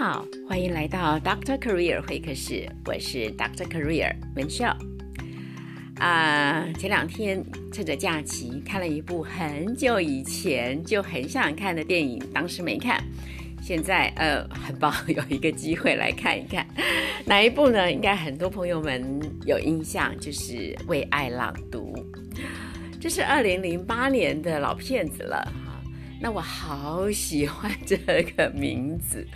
好，欢迎来到 Doctor Career 会客室，我是 Doctor Career 文笑。啊，前两天趁着假期看了一部很久以前就很想看的电影，当时没看，现在呃很棒有一个机会来看一看。哪一部呢？应该很多朋友们有印象，就是《为爱朗读》，这是二零零八年的老片子了。那我好喜欢这个名字，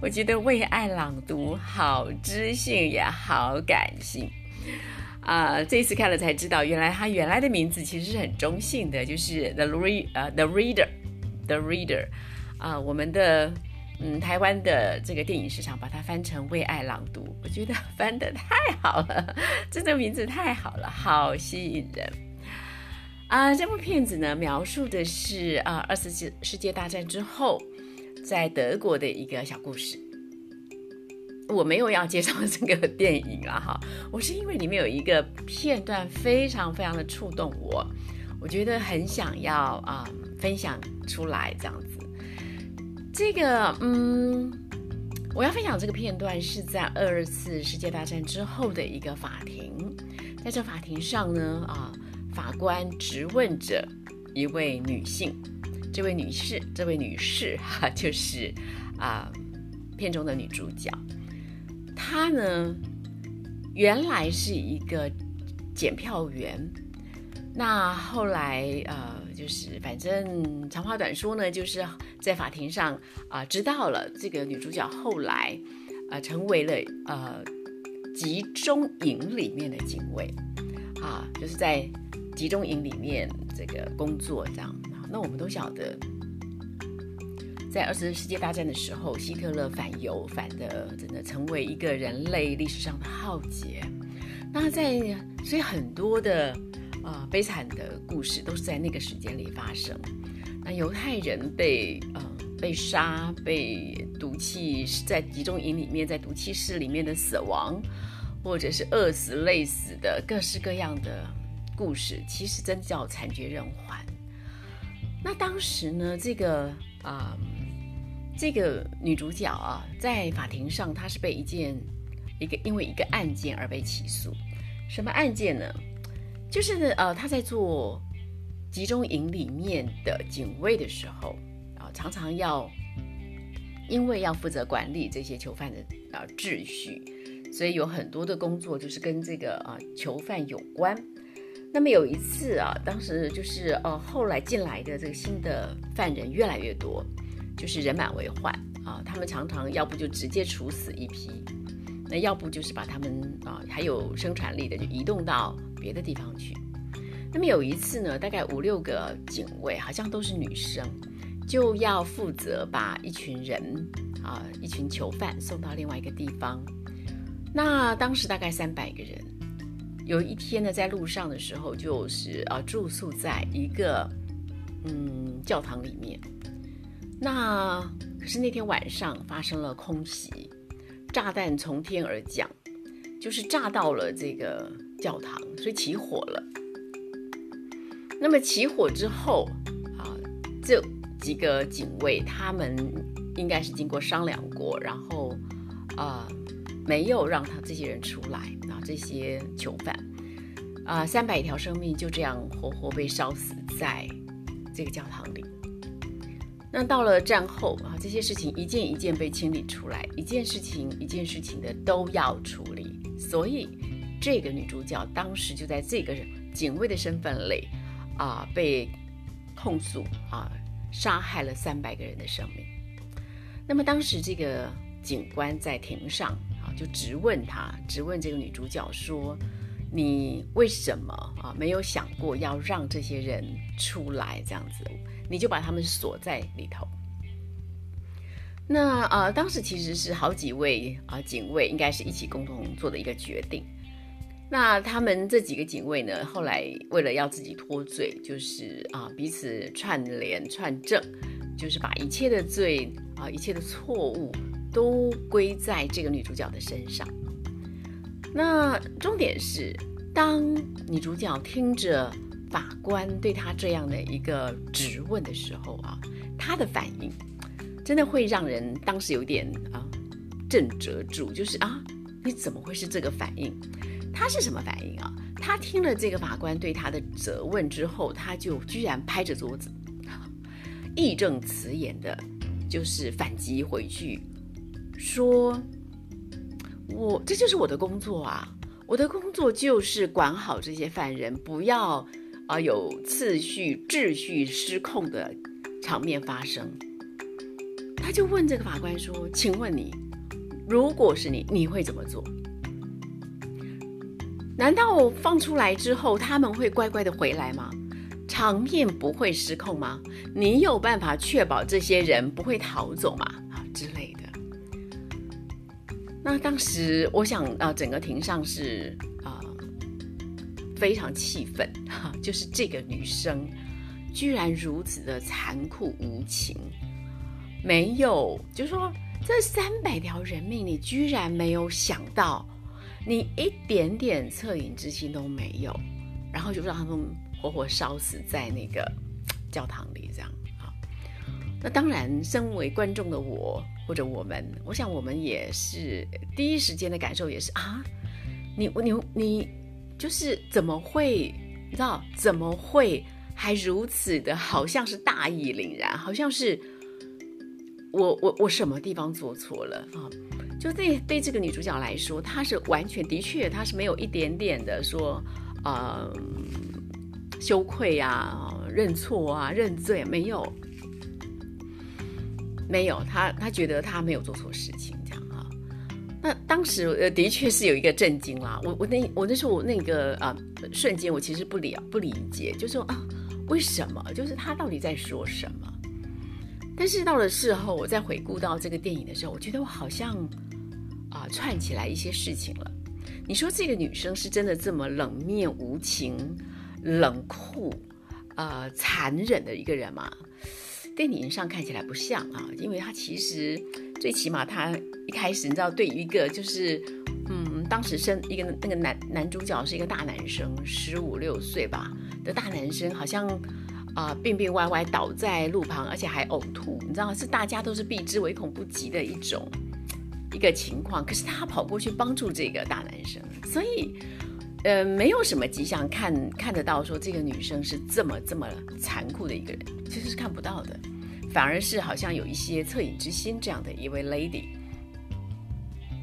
我觉得为爱朗读好知性也好感性啊！这次看了才知道，原来他原来的名字其实是很中性的，就是 The Read 呃 The Reader，The Reader 啊，我们的嗯台湾的这个电影市场把它翻成为爱朗读，我觉得翻的太好了，这个名字太好了，好吸引人。啊，这部片子呢，描述的是啊，二次世世界大战之后，在德国的一个小故事。我没有要介绍这个电影啊哈，我是因为里面有一个片段非常非常的触动我，我觉得很想要啊分享出来这样子。这个嗯，我要分享这个片段是在二次世界大战之后的一个法庭，在这法庭上呢啊。法官质问着一位女性，这位女士，这位女士哈，就是啊片中的女主角。她呢，原来是一个检票员，那后来呃，就是反正长话短说呢，就是在法庭上啊，知道了这个女主角后来啊，成为了呃集中营里面的警卫啊，就是在。集中营里面这个工作这样，那我们都晓得，在二次世界大战的时候，希特勒反犹反的真的成为一个人类历史上的浩劫。那在所以很多的呃悲惨的故事都是在那个时间里发生。那犹太人被呃被杀、被毒气在集中营里面在毒气室里面的死亡，或者是饿死、累死的各式各样的。故事其实真叫惨绝人寰。那当时呢，这个啊，这个女主角啊，在法庭上，她是被一件一个因为一个案件而被起诉。什么案件呢？就是呃，她在做集中营里面的警卫的时候啊，常常要因为要负责管理这些囚犯的啊秩序，所以有很多的工作就是跟这个啊囚犯有关。那么有一次啊，当时就是呃，后来进来的这个新的犯人越来越多，就是人满为患啊。他们常常要不就直接处死一批，那要不就是把他们啊还有生产力的就移动到别的地方去。那么有一次呢，大概五六个警卫，好像都是女生，就要负责把一群人啊一群囚犯送到另外一个地方。那当时大概三百个人。有一天呢，在路上的时候，就是啊住宿在一个嗯教堂里面。那可是那天晚上发生了空袭，炸弹从天而降，就是炸到了这个教堂，所以起火了。那么起火之后啊，这几个警卫他们应该是经过商量过，然后啊。没有让他这些人出来这些囚犯啊，三百条生命就这样活活被烧死在这个教堂里。那到了战后啊，这些事情一件一件被清理出来，一件事情一件事情的都要处理。所以这个女主角当时就在这个警卫的身份里啊，被控诉啊，杀害了三百个人的生命。那么当时这个警官在庭上。就直问他，直问这个女主角说：“你为什么啊没有想过要让这些人出来？这样子，你就把他们锁在里头。”那呃，当时其实是好几位啊警卫，应该是一起共同做的一个决定。那他们这几个警卫呢，后来为了要自己脱罪，就是啊彼此串联串证，就是把一切的罪啊一切的错误。都归在这个女主角的身上。那重点是，当女主角听着法官对她这样的一个质问的时候啊，她的反应真的会让人当时有点啊震折住，就是啊，你怎么会是这个反应？她是什么反应啊？她听了这个法官对她的责问之后，她就居然拍着桌子，义正辞严的，就是反击回去，说：“我这就是我的工作啊，我的工作就是管好这些犯人，不要啊有次序、秩序失控的场面发生。”他就问这个法官说：“请问你，如果是你，你会怎么做？”难道放出来之后他们会乖乖的回来吗？场面不会失控吗？你有办法确保这些人不会逃走吗？啊之类的。那当时我想啊，整个庭上是啊非常气愤哈，就是这个女生居然如此的残酷无情，没有，就是说这三百条人命，你居然没有想到。你一点点恻隐之心都没有，然后就让他们活活烧死在那个教堂里，这样？那当然，身为观众的我或者我们，我想我们也是第一时间的感受也是啊，你你你就是怎么会你知道怎么会还如此的好像是大义凛然，好像是我我我什么地方做错了啊？就对对这个女主角来说，她是完全的确，她是没有一点点的说，呃，羞愧啊、认错啊、认罪没有，没有，他他觉得他没有做错事情，这样啊。那当时呃，的确是有一个震惊啦。我我那我那时候我那个啊瞬间，我其实不理不理解，就说啊，为什么？就是他到底在说什么？但是到了事后，我再回顾到这个电影的时候，我觉得我好像。啊，串起来一些事情了。你说这个女生是真的这么冷面无情、冷酷、呃残忍的一个人吗？电影上看起来不像啊，因为他其实最起码他一开始你知道，对于一个就是嗯，当时生一个那个男男主角是一个大男生，十五六岁吧的大男生，好像啊病病歪歪倒在路旁，而且还呕吐，你知道是大家都是避之唯恐不及的一种。一个情况，可是他跑过去帮助这个大男生，所以，呃，没有什么迹象看看得到说这个女生是这么这么残酷的一个人，其实是看不到的，反而是好像有一些恻隐之心这样的一位 lady。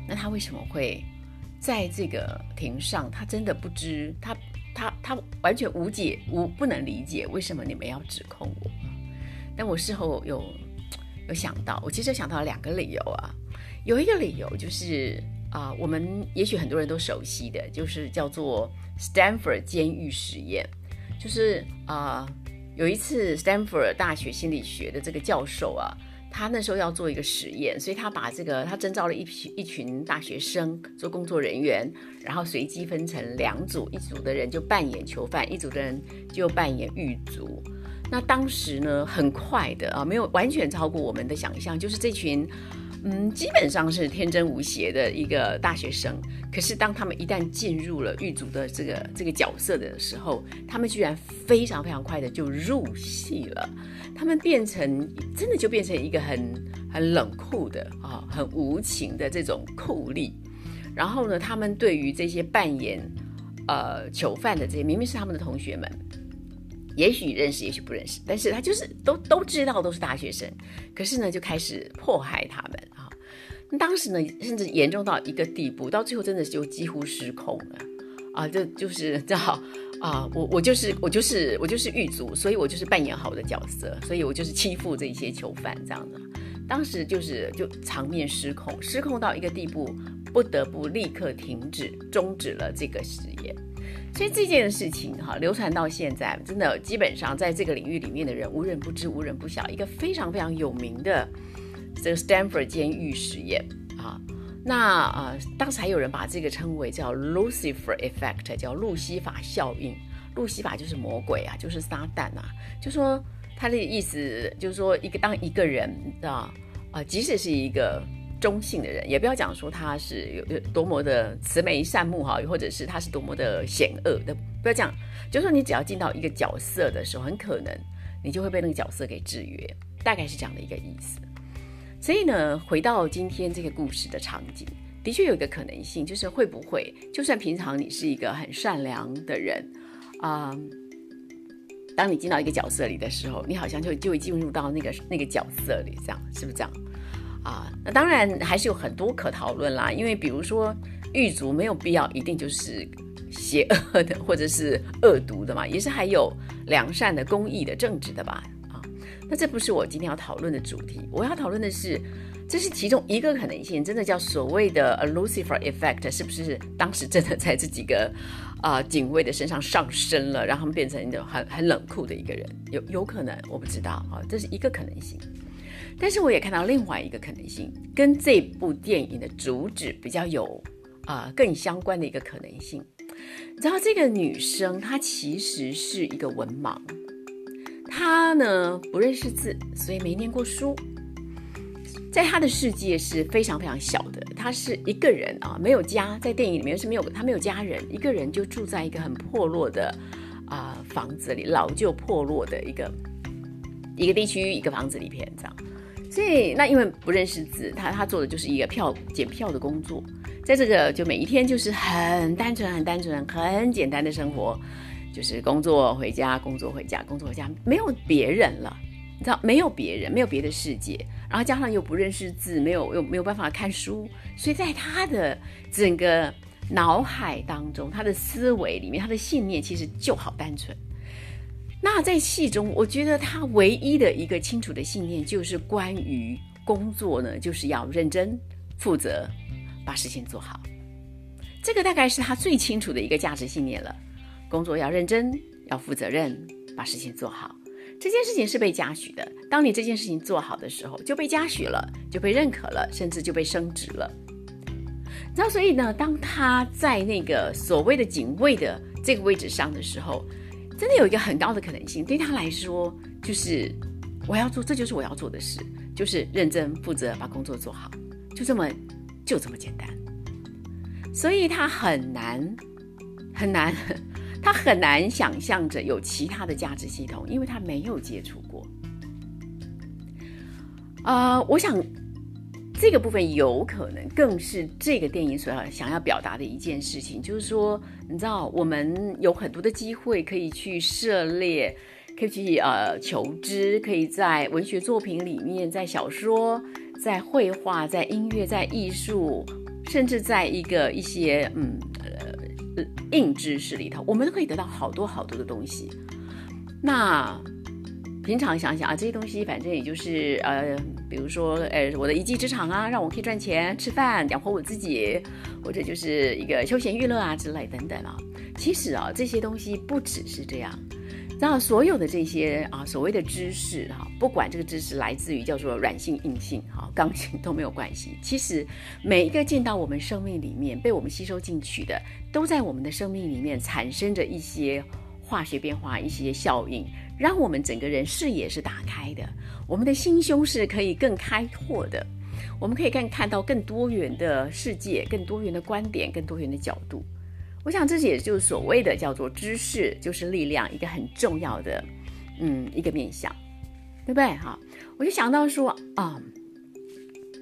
那她为什么会在这个庭上？她真的不知，她她她完全无解，无不能理解为什么你们要指控我。但我事后有有想到，我其实想到两个理由啊。有一个理由就是啊，我们也许很多人都熟悉的，就是叫做 Stanford 监狱实验。就是啊，有一次 Stanford 大学心理学的这个教授啊，他那时候要做一个实验，所以他把这个他征召了一批一群大学生做工作人员，然后随机分成两组，一组的人就扮演囚犯，一组的人就扮演狱卒。那当时呢，很快的啊，没有完全超过我们的想象，就是这群。嗯，基本上是天真无邪的一个大学生。可是当他们一旦进入了狱卒的这个这个角色的时候，他们居然非常非常快的就入戏了。他们变成真的就变成一个很很冷酷的啊，很无情的这种酷吏。然后呢，他们对于这些扮演呃囚犯的这些，明明是他们的同学们。也许认识，也许不认识，但是他就是都都知道都是大学生，可是呢就开始迫害他们啊。当时呢甚至严重到一个地步，到最后真的就几乎失控了啊！就就是正好啊，我我就是我就是我就是狱卒，所以我就是扮演好的角色，所以我就是欺负这些囚犯这样的。当时就是就场面失控，失控到一个地步，不得不立刻停止终止了这个实验。所以这件事情哈，流传到现在，真的基本上在这个领域里面的人无人不知，无人不晓。一个非常非常有名的这个 Stanford 监狱实验啊，那啊，当时还有人把这个称为叫 Lucifer Effect，叫路西法效应。路西法就是魔鬼啊，就是撒旦啊。就说他的意思就是说，一个当一个人啊啊，即使是一个。中性的人，也不要讲说他是有有多么的慈眉善目哈，或者是他是多么的险恶的，不要讲，就是说你只要进到一个角色的时候，很可能你就会被那个角色给制约，大概是这样的一个意思。所以呢，回到今天这个故事的场景，的确有一个可能性，就是会不会，就算平常你是一个很善良的人，啊，当你进到一个角色里的时候，你好像就就会进入到那个那个角色里，这样是不是这样？啊，那当然还是有很多可讨论啦，因为比如说狱卒没有必要一定就是邪恶的或者是恶毒的嘛，也是还有良善的、公益的、正直的吧？啊，那这不是我今天要讨论的主题，我要讨论的是，这是其中一个可能性，真的叫所谓的 Lucifer Effect，是不是当时真的在这几个啊警卫的身上上升了，让他们变成一种很很冷酷的一个人？有有可能，我不知道啊，这是一个可能性。但是我也看到另外一个可能性，跟这部电影的主旨比较有啊更相关的一个可能性。然后这个女生她其实是一个文盲，她呢不认识字，所以没念过书，在她的世界是非常非常小的。她是一个人啊，没有家，在电影里面是没有她没有家人，一个人就住在一个很破落的啊房子里，老旧破落的一个一个地区一个房子里边这样。所以，那因为不认识字，他他做的就是一个票检票的工作，在这个就每一天就是很单纯、很单纯、很简单的生活，就是工作回家、工作回家、工作回家，没有别人了，你知道，没有别人，没有别的世界，然后加上又不认识字，没有又没有办法看书，所以在他的整个脑海当中，他的思维里面，他的信念其实就好单纯。那在戏中，我觉得他唯一的一个清楚的信念就是关于工作呢，就是要认真负责，把事情做好。这个大概是他最清楚的一个价值信念了。工作要认真，要负责任，把事情做好。这件事情是被嘉许的。当你这件事情做好的时候，就被嘉许了，就被认可了，甚至就被升职了。然后，所以呢，当他在那个所谓的警卫的这个位置上的时候，真的有一个很高的可能性，对他来说就是我要做，这就是我要做的事，就是认真负责把工作做好，就这么就这么简单。所以他很难很难，他很难想象着有其他的价值系统，因为他没有接触过。啊，我想。这个部分有可能更是这个电影所要想要表达的一件事情，就是说，你知道，我们有很多的机会可以去涉猎，可以去呃求知，可以在文学作品里面，在小说、在绘画、在音乐、在艺术，甚至在一个一些嗯呃硬知识里头，我们都可以得到好多好多的东西。那。平常想想啊，这些东西反正也就是呃，比如说呃，我的一技之长啊，让我可以赚钱、吃饭、养活我自己，或者就是一个休闲娱乐啊之类等等啊。其实啊，这些东西不只是这样，然所有的这些啊，所谓的知识哈，不管这个知识来自于叫做软性、硬性、哈、刚性都没有关系。其实每一个进到我们生命里面、被我们吸收进去的，都在我们的生命里面产生着一些化学变化、一些效应。让我们整个人视野是打开的，我们的心胸是可以更开阔的，我们可以更看到更多元的世界、更多元的观点、更多元的角度。我想这也就是所谓的叫做知识就是力量一个很重要的，嗯，一个面向，对不对？哈，我就想到说啊。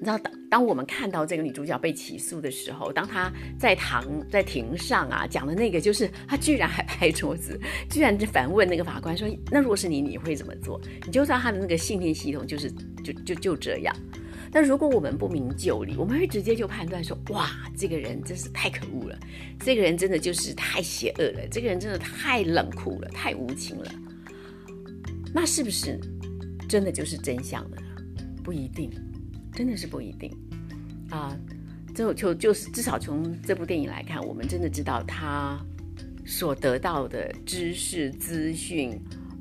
你知道，当当我们看到这个女主角被起诉的时候，当她在堂在庭上啊讲的那个，就是她居然还拍桌子，居然就反问那个法官说：“那如果是你，你会怎么做？”你就知道她的那个信念系统就是就就就这样。但如果我们不明就里，我们会直接就判断说：“哇，这个人真是太可恶了，这个人真的就是太邪恶了，这个人真的太冷酷了，太无情了。”那是不是真的就是真相呢？不一定。真的是不一定。啊，就就就是至少从这部电影来看，我们真的知道他所得到的知识资讯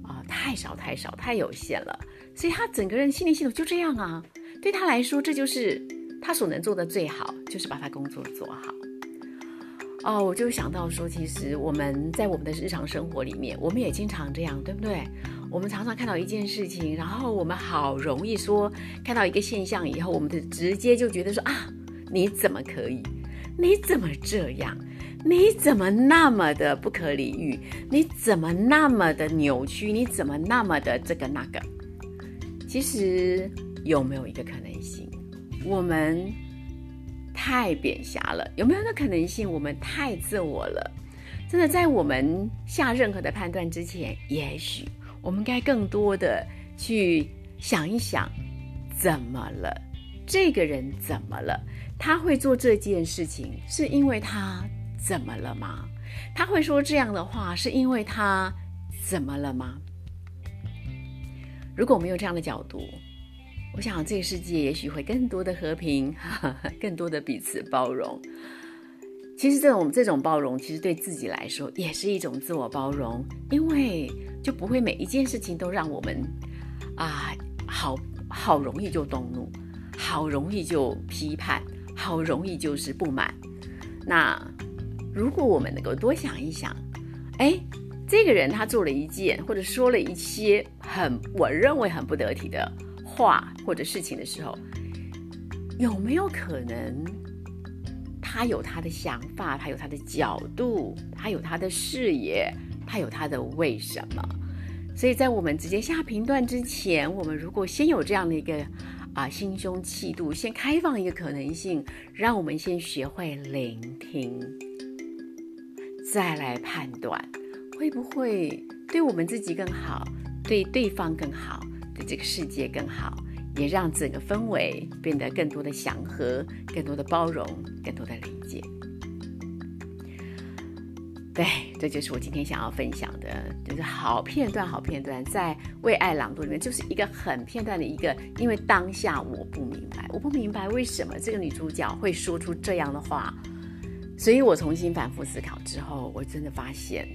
啊太少太少太有限了，所以他整个人心理系统就这样啊，对他来说这就是他所能做的最好，就是把他工作做好。哦，我就想到说，其实我们在我们的日常生活里面，我们也经常这样，对不对？我们常常看到一件事情，然后我们好容易说看到一个现象以后，我们就直接就觉得说啊，你怎么可以？你怎么这样？你怎么那么的不可理喻？你怎么那么的扭曲？你怎么那么的这个那个？其实有没有一个可能性？我们太扁狭了？有没有那可能性，我们太自我了？真的，在我们下任何的判断之前，也许我们该更多的去想一想，怎么了？这个人怎么了？他会做这件事情，是因为他怎么了吗？他会说这样的话，是因为他怎么了吗？如果没有这样的角度，我想这个世界也许会更多的和平，更多的彼此包容。其实这种这种包容，其实对自己来说也是一种自我包容，因为就不会每一件事情都让我们啊，好好容易就动怒，好容易就批判，好容易就是不满。那如果我们能够多想一想，哎。这个人他做了一件或者说了一些很我认为很不得体的话或者事情的时候，有没有可能他有他的想法，他有他的角度，他有他的视野，他有他的为什么？所以在我们直接下评断之前，我们如果先有这样的一个啊心胸气度，先开放一个可能性，让我们先学会聆听，再来判断。会不会对我们自己更好，对对方更好，这个世界更好，也让整个氛围变得更多的祥和，更多的包容，更多的理解？对，这就是我今天想要分享的，就是好片段，好片段，在为爱朗读里面，就是一个很片段的一个，因为当下我不明白，我不明白为什么这个女主角会说出这样的话，所以我重新反复思考之后，我真的发现。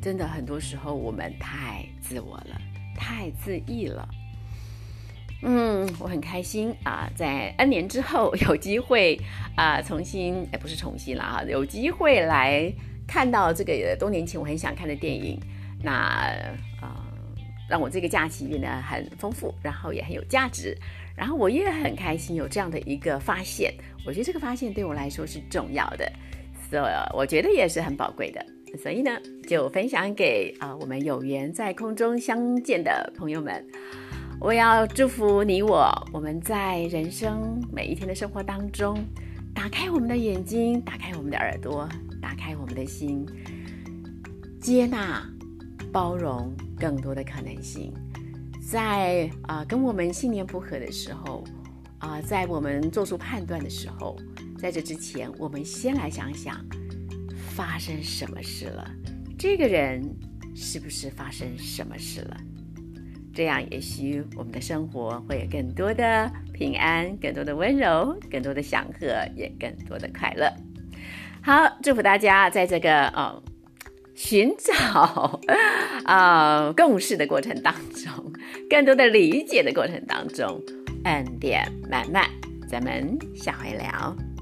真的很多时候我们太自我了，太自意了。嗯，我很开心啊，在 N 年之后有机会啊，重新哎不是重新了哈，有机会来看到这个多年前我很想看的电影，那啊让我这个假期变得很丰富，然后也很有价值，然后我也很开心有这样的一个发现，我觉得这个发现对我来说是重要的，所以我觉得也是很宝贵的。所以呢，就分享给啊我们有缘在空中相见的朋友们。我要祝福你我，我们在人生每一天的生活当中，打开我们的眼睛，打开我们的耳朵，打开我们的心，接纳、包容更多的可能性。在啊跟我们信念不合的时候，啊在我们做出判断的时候，在这之前，我们先来想想。发生什么事了？这个人是不是发生什么事了？这样也许我们的生活会有更多的平安，更多的温柔，更多的祥和，也更多的快乐。好，祝福大家在这个呃寻找啊共识的过程当中，更多的理解的过程当中，恩典满满。咱们下回聊。